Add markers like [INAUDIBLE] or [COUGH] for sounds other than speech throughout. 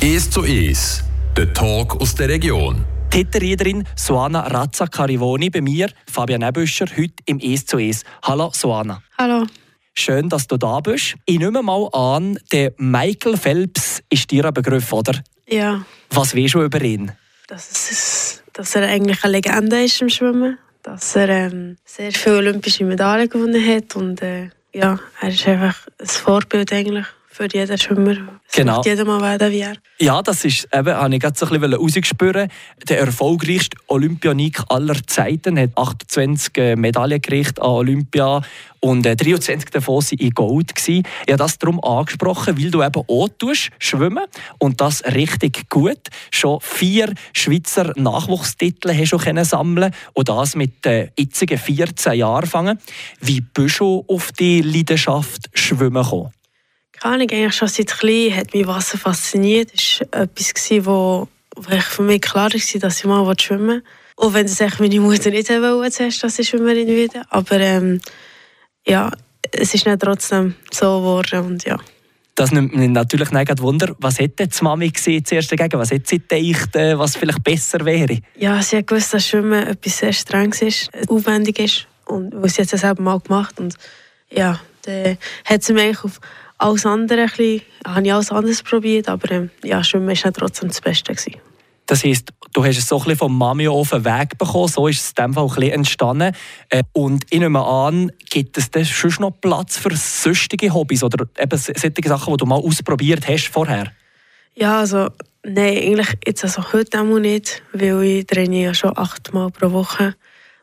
1 zu 1, der Talk aus der Region. Titelreiterin Suana Razza Carivoni bei mir, Fabian Ebüscher, heute im 1 zu 1. Hallo Suana. Hallo. Schön, dass du da bist. Ich nehme mal an, der Michael Phelps ist dir ein Begriff, oder? Ja. Was weißt du über ihn? Das ist, dass er eigentlich eine Legende ist im Schwimmen. Dass er ähm, sehr viele olympische Medaillen gewonnen hat. Und äh, ja, er ist einfach ein Vorbild eigentlich für jeden Schwimmer. Es Genau. macht jeder mal werden wie er. Ja, das ist eben, habe ich gerade so ein bisschen rausgespürt. Der erfolgreichste Olympionik aller Zeiten hat 28 äh, Medaillen gekriegt an Olympia und äh, 23 davon waren in Gold. Ich habe das darum angesprochen, weil du eben auch tust, schwimmen und das richtig gut. Schon vier Schweizer Nachwuchstitel hast du können sammeln und das mit den jetzigen 14 Jahren fangen. Wie bist du auf die Leidenschaft Schwimmen gekommen? Keine Ahnung, eigentlich schon seit klein hat mich Wasser fasziniert. Das war etwas, gewesen, wo, wo für mich klar war, dass ich mal schwimmen will. Auch wenn das meine Mutter nicht wollte, zuerst, dass ich Schwimmerin werde. Aber ähm, ja, es ist dann trotzdem so geworden. Und ja. Das nimmt mich natürlich nicht Wunder. Was hätte die Mami gesehen zuerst dagegen? Was hätte sie gedacht, äh, was vielleicht besser wäre? Ja, sie hat gewusst, dass Schwimmen etwas sehr Strenges ist, aufwendig ist. Und was sie hat es selber mal gemacht. Und ja, dann hat sie mich eigentlich auf alles andere, ein bisschen, habe ich alles anderes probiert, aber ähm, ja, Schwimmen war trotzdem das Beste. Gewesen. Das heisst, du hast es so ein bisschen von Mami auf den Weg bekommen. So ist es in dem Fall ein bisschen entstanden. Äh, Und ich nehme an, gibt es denn schon noch Platz für sonstige Hobbys oder eben solche Sachen, die du mal ausprobiert hast vorher? Ja, also, nein, eigentlich jetzt also heute auch nicht, weil ich trainiere ja schon achtmal pro Woche,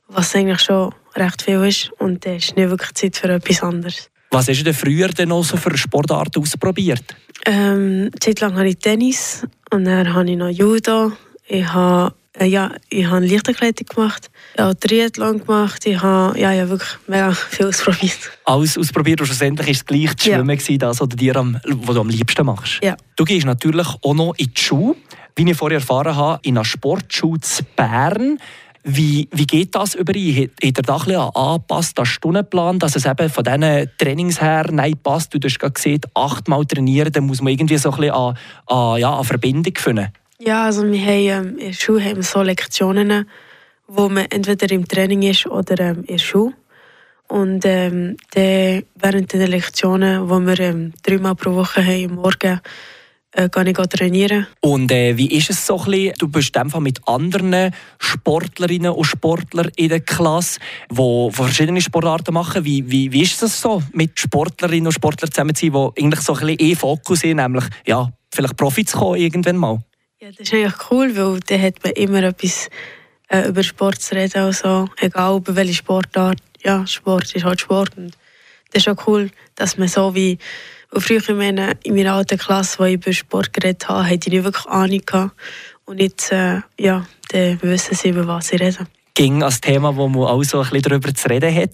was eigentlich schon recht viel ist und da ist nicht wirklich Zeit für etwas anderes. Was hast du denn früher denn noch so für Sportarten ausprobiert? Ähm, eine Zeit lang habe ich Tennis und dann habe ich noch Judo. Ich habe, äh, ja, ich habe Leichtathletik gemacht. Ich habe Triathlon gemacht. Ich habe, ja, ich habe wirklich mega [LAUGHS] viel ausprobiert. Alles ausprobiert und schlussendlich war es gleich das Ja. Schwimmen, gewesen, das, was du, dir am, was du am liebsten machst. Ja. Du gehst natürlich auch noch in die Schule, wie ich vorher erfahren habe, in einer Sportschule zu Bern. Wie, wie geht das überein? Hat hat er da ein bisschen angepasst, den Stundenplan, dass es eben von diesen Trainings her nicht passt? Du hast gerade gesehen, achtmal trainieren, dann muss man irgendwie so ein bisschen an, an, ja, an Verbindung finden. Ja, also wir haben ähm, in der Schule haben wir so Lektionen, wo man entweder im Training ist oder ähm, in der Schule. Und ähm, dann während den Lektionen, wo wir ähm, dreimal pro Woche haben, am Morgen, äh, gehe ich trainieren. Und äh, wie ist es so ein bisschen? Du bist Fall mit anderen Sportlerinnen und Sportlern in der Klasse, die verschiedene Sportarten machen. Wie, wie, wie ist es so, mit Sportlerinnen und Sportlern zusammen zu sein, die eigentlich so ein bisschen eh Fokus sind, nämlich ja, vielleicht Profi zu kommen irgendwann mal? Ja, das ist eigentlich cool, weil dann hat man immer etwas äh, über Sport zu reden. Also, egal über welche Sportart. Ja, Sport ist halt Sport. Und das ist auch cool, dass man so wie weil früher in meiner, in meiner alten Klasse, wo ich über Sport geredet habe, hatte ich nicht wirklich Ahnung. Gehabt. Und jetzt, äh, ja, dann wissen sie, über was sie reden. ging als Thema, wo man auch so ein bisschen darüber zu reden hat.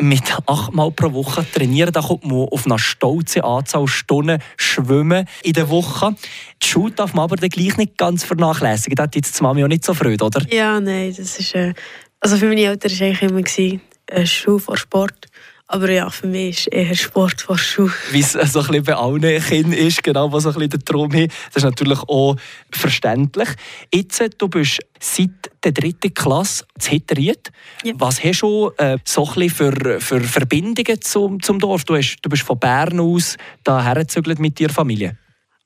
Mit achtmal pro Woche trainieren, da kommt man auf eine stolze Anzahl Stunden schwimmen in der Woche. Die Schule darf man aber dann gleich nicht ganz vernachlässigen. Das hat jetzt die Mami auch nicht so Freude, oder? Ja, nein, das ist... Äh, also für meine Eltern war eigentlich immer gewesen, äh, Schule vor Sport. Aber ja, für mich ist eher Sport Schule. Wie es so ein bisschen bei allen Kindern ist, genau, was so ein bisschen den Traum haben. Das ist natürlich auch verständlich. Jetzt, äh, du bist seit der dritten Klasse zu Hitteried. Ja. Was hast du äh, so ein bisschen für, für Verbindungen zum, zum Dorf? Du, hast, du bist von Bern aus hierher mit deiner Familie.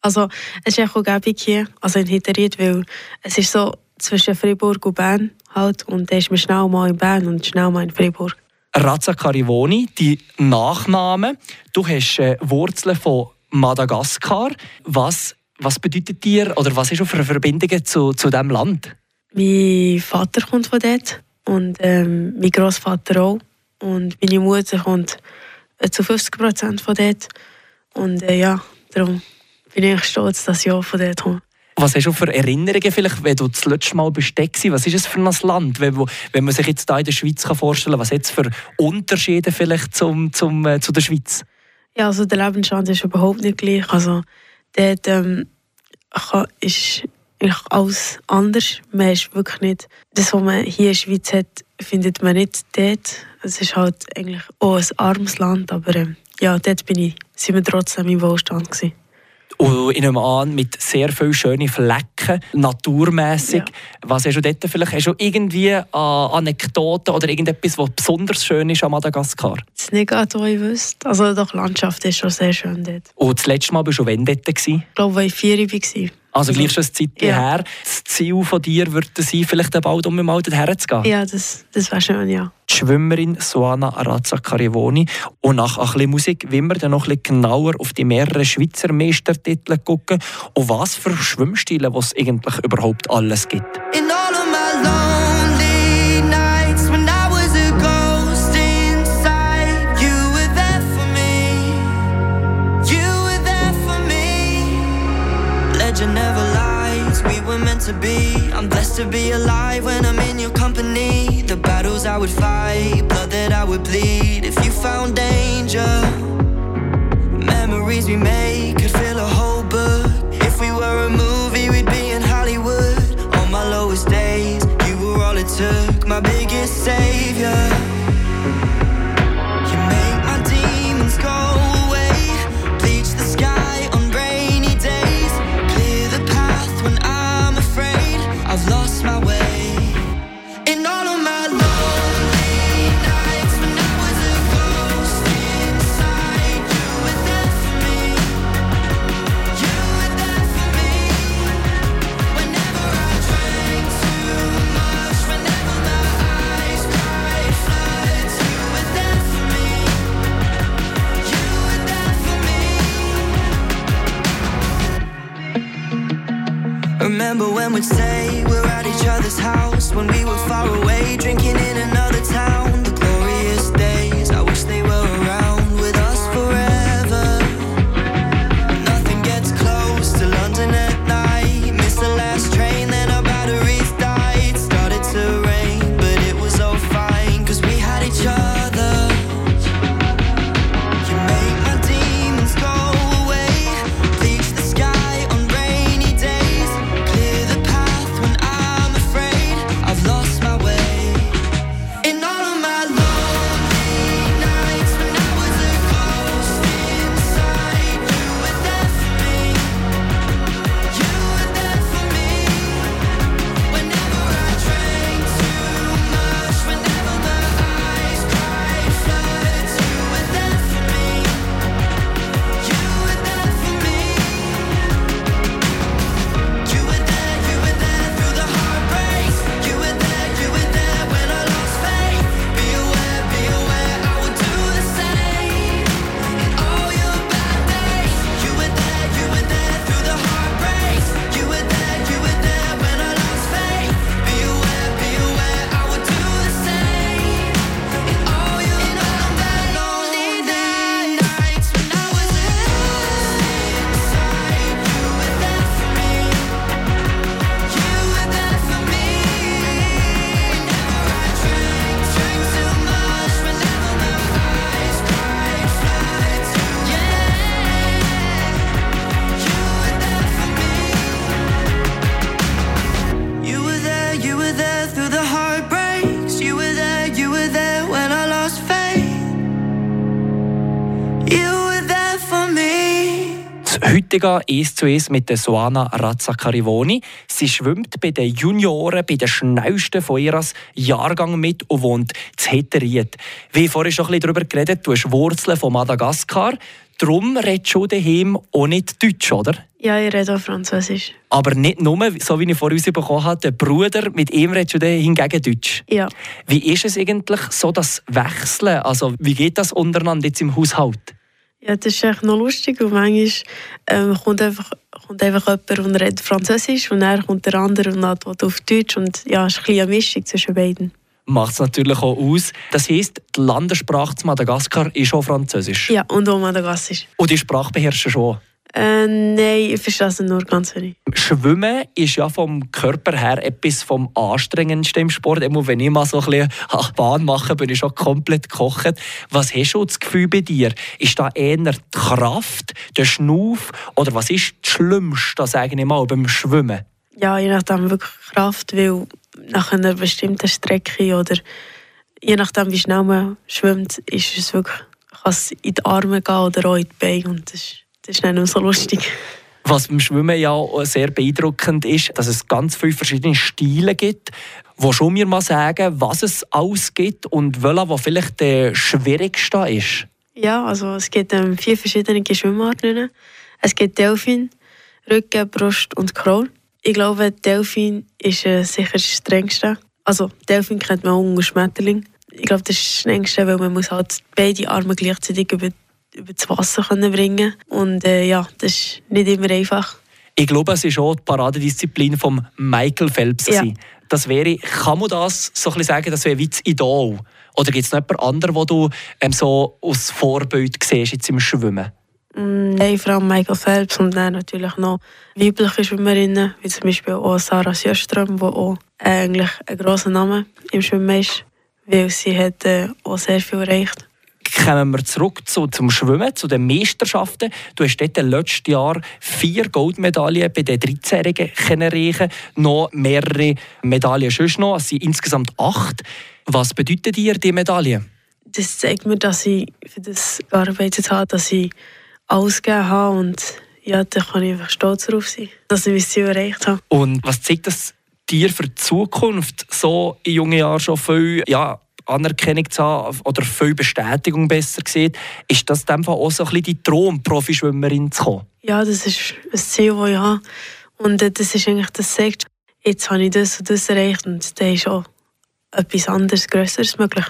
Also es ist auch gäbig hier, also in Hitteried, weil es ist so zwischen Freiburg und Bern halt und dann ist man schnell mal in Bern und schnell mal in Freiburg. Razza Carivoni, die Nachname. Du hast äh, Wurzeln von Madagaskar. Was, was bedeutet dir oder was hast du für Verbindungen zu, zu diesem Land? Mein Vater kommt von dort und ähm, mein Großvater auch. Und meine Mutter kommt äh, zu 50 Prozent von dort. Und äh, ja, darum bin ich stolz, dass ich auch von dort komme. Was hast du für Erinnerungen, vielleicht, wenn du das letzte Mal bist? Was ist es für ein Land? Wenn, wenn man sich jetzt hier in der Schweiz vorstellen kann, was hat es für Unterschiede vielleicht zum, zum, äh, zu der Schweiz? Ja, also der Lebensstand ist überhaupt nicht gleich. Also dort ähm, ist eigentlich alles anders. Man ist wirklich nicht... Das, was man hier in der Schweiz hat, findet man nicht dort. Es ist halt eigentlich auch ein armes Land, aber ähm, ja, dort bin ich, sind wir trotzdem im Wohlstand gewesen. Und ich nehme an, mit sehr vielen schönen Flecken, naturmässig. Ja. Was hast du dort vielleicht? Hast du irgendwie äh, Anekdoten oder irgendetwas, was besonders schön ist an Madagaskar? Das ist nicht was ich wüsste. Also doch, die Landschaft ist schon sehr schön dort. Und das letzte Mal warst du wann dort? Ich glaube, als ich vier war. Also gleich schon eine Zeit ja. her. Das Ziel von dir würde sein, vielleicht bald um mal herzugehen? Ja, das, das wäre schön, ja. Die Schwimmerin Suana Arazza Carivoni. Und nach ein bisschen Musik wollen wir dann noch ein bisschen genauer auf die mehreren Schweizer Meistertitel gucken und was für Schwimmstile es eigentlich überhaupt alles gibt. In to be. I'm blessed to be alive when I'm in your company. The battles I would fight, blood that I would bleed. If you found danger, memories we made could fill a whole book. If we were a movie, we'd be in Hollywood. On my lowest days, you were all it took. My biggest savior. Remember when we'd say we're at each other's house when we were far away, drinking in another town. Das heutige 1 zu 1 mit der Soana Razzacarivoni. Sie schwimmt bei den Junioren, bei den schnellsten von ihres Jahrgang mit und wohnt in Heteriet. Wie vorhin schon ein bisschen darüber geredet, du hast Wurzeln von Madagaskar. Darum redest du daheim auch nicht Deutsch, oder? Ja, ich rede auch Französisch. Aber nicht nur, so wie ich vorhin bekommen habe, der Bruder, mit ihm redest du hingegen Deutsch. Ja. Wie ist es eigentlich so, das Wechseln? Also, wie geht das untereinander jetzt im Haushalt? Ja, das ist echt noch lustig. Und manchmal ähm, kommt, einfach, kommt einfach jemand und redet Französisch und dann kommt der andere und antwortet auf Deutsch. Und ja, es ist ein bisschen eine Mischung zwischen beiden. Macht es natürlich auch aus. Das heisst, die Landessprache zu Madagaskar ist auch Französisch. Ja, und auch Madagassisch. Und die Sprache beherrschst du schon. Äh, nein, ich verstehe es nur ganz wenig. Schwimmen ist ja vom Körper her etwas vom anstrengendsten im Sport. Immer wenn ich mal so ein bisschen Bahn mache, bin ich schon komplett gekocht. Was hast du das Gefühl bei dir? Ist da eher die Kraft, der Schnuff oder was ist das Schlimmste, sage ich mal, beim Schwimmen? Ja, je nachdem wirklich Kraft, weil nach einer bestimmten Strecke oder je nachdem, wie schnell man schwimmt, ist es wirklich, kann es in die Arme gehen oder auch in die Beine und das das ist nicht so lustig. Was beim Schwimmen ja sehr beeindruckend ist, dass es ganz viele verschiedene Stile gibt. Wo schon mir mal sagen, was es alles gibt und welcher, was vielleicht der schwierigste ist? Ja, also es gibt ähm, vier verschiedene Schwimmarten. Es gibt Delfin, Rücken, Brust und Crawl. Ich glaube, Delfin ist äh, sicher das strengste. Also Delfin kennt man auch unter Schmetterling. Ich glaube, das ist das strengste, weil man muss halt beide Arme gleichzeitig über, über das Wasser können bringen Und äh, ja, das ist nicht immer einfach. Ich glaube, es ist auch die Paradedisziplin von Michael Phelps. Ja. Das wäre, kann man das so ein bisschen sagen, das wäre wie das Idol? Oder gibt es noch jemand anderen, den du ähm, so als Vorbild siehst jetzt im Schwimmen? Mm, nein, vor allem Michael Phelps und dann natürlich noch weibliche Schwimmerinnen, wie zum Beispiel auch Sarah Sjöström, die auch eigentlich ein grosser Name im Schwimmen ist, weil sie hat äh, auch sehr viel erreicht kommen wir zurück zu, zum Schwimmen, zu den Meisterschaften. Du hast dort letztes Jahr vier Goldmedaillen bei den 13-Jährigen erreichen noch mehrere Medaillen schon noch, es sind insgesamt acht. Was bedeutet dir die Medaille? Das zeigt mir, dass ich für das gearbeitet habe, dass ich alles gegeben habe und ja, da kann ich einfach stolz darauf sein, dass ich mein Ziel erreicht habe. Und was zeigt das dir für die Zukunft, so in jungen Jahren schon viel ja, Anerkennung zu haben oder viel Bestätigung besser sieht, ist das dann auch so ein bisschen die Traum, Profischwimmerin zu kommen? Ja, das ist ein Ziel, das ich habe. Und äh, das ist eigentlich das sagt, jetzt habe ich das und das erreicht und dann ist auch etwas anderes, Größeres möglich.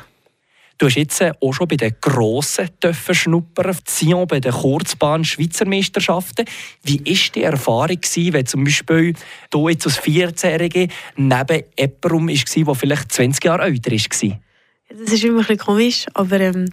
Du hast jetzt äh, auch schon bei den grossen dürfen schnuppern, Sion bei den Kurzbahn Schweizer Meisterschaften. Wie war die Erfahrung, wenn zum Beispiel du jetzt als 14-Jährige neben jemandem war, der vielleicht 20 Jahre älter war? Das ist immer ein bisschen komisch, aber ähm,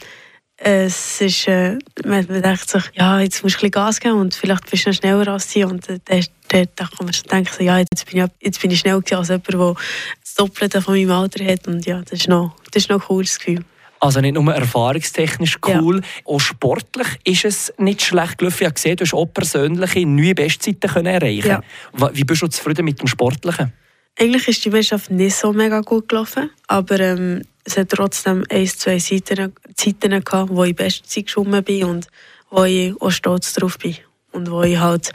es ist, äh, man, denkt sich, ja, jetzt musst du ein bisschen Gas geben und vielleicht bist du noch schneller als sie. Und äh, dann, dann, dann kann man schon denken, ja, jetzt bin ich, jetzt bin ich schneller als jemand, der das Doppelte von meinem Alter hat. Und ja, das ist noch, das ist noch ein cooles Gefühl. Also nicht nur erfahrungstechnisch cool, ja. auch sportlich ist es nicht schlecht gelaufen. Ich habe gesehen, du hast auch persönliche neue Bestzeiten erreichen ja. Wie bist du zufrieden mit dem Sportlichen? Eigentlich ist die Meisterschaft nicht so mega gut gelaufen, aber ähm, es hat trotzdem ein, zwei Zeiten, Zeiten gehabt, wo ich Bestzeit geschwommen bin und wo ich auch stolz drauf bin und wo ich halt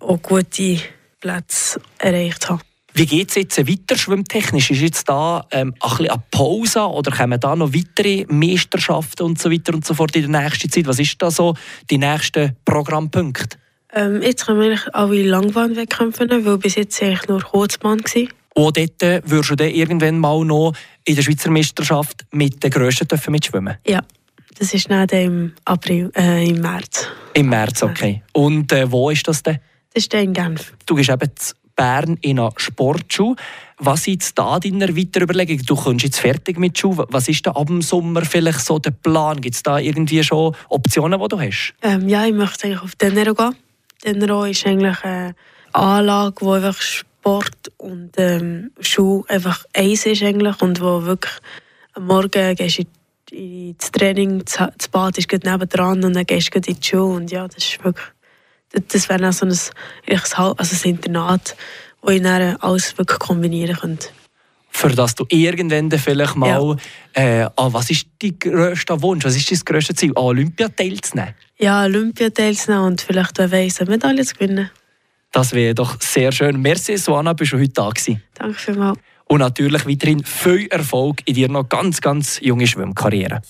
auch gute Plätze erreicht habe. Wie geht es jetzt weiter schwimmtechnisch? Ist jetzt da ähm, ein bisschen eine Pause oder kommen da noch weitere Meisterschaften und so weiter und so fort in der nächsten Zeit? Was ist da so die nächsten Programmpunkte? Ähm, jetzt können wir eigentlich alle Langbahnwettkämpfe, weil bis jetzt eigentlich nur Kurzbahn war. Und dort äh, würdest du dann irgendwann mal noch in der Schweizer Meisterschaft mit den Grössten mitschwimmen Ja, das ist dann im April, äh, im März. Im März, okay. Und äh, wo ist das denn? Das ist in Genf. Du gehst eben zu Bern in eine Sportschule. Was sind da deine weiter Überlegungen? Du kommst jetzt fertig mit Schule. Was ist da ab dem Sommer vielleicht so der Plan? Gibt es da irgendwie schon Optionen, die du hast? Ähm, ja, ich möchte eigentlich auf Tenero gehen. Tenero ist eigentlich eine Anlage, die einfach Sport und ähm, Schule einfach eins ist eigentlich und wo wirklich am Morgen gehst du ins Training, das Bad ist gerade nebendran und dann gehst du in die Schule und ja, das ist wirklich, das wäre dann so ein, also ein Internat, wo ich dann alles wirklich kombinieren könnte. Für das du irgendwann vielleicht mal, ja. äh, ah, was ist dein grösster Wunsch, was ist dein grösstes Ziel, an Olympia teilzunehmen? Ja, Olympia teilzunehmen und vielleicht, wer weiss, eine Medaille zu gewinnen. Das wäre doch sehr schön. Merci, Suana, bist du heute da gewesen. Danke vielmals. Und natürlich weiterhin viel Erfolg in deiner noch ganz, ganz jungen Schwimmkarriere.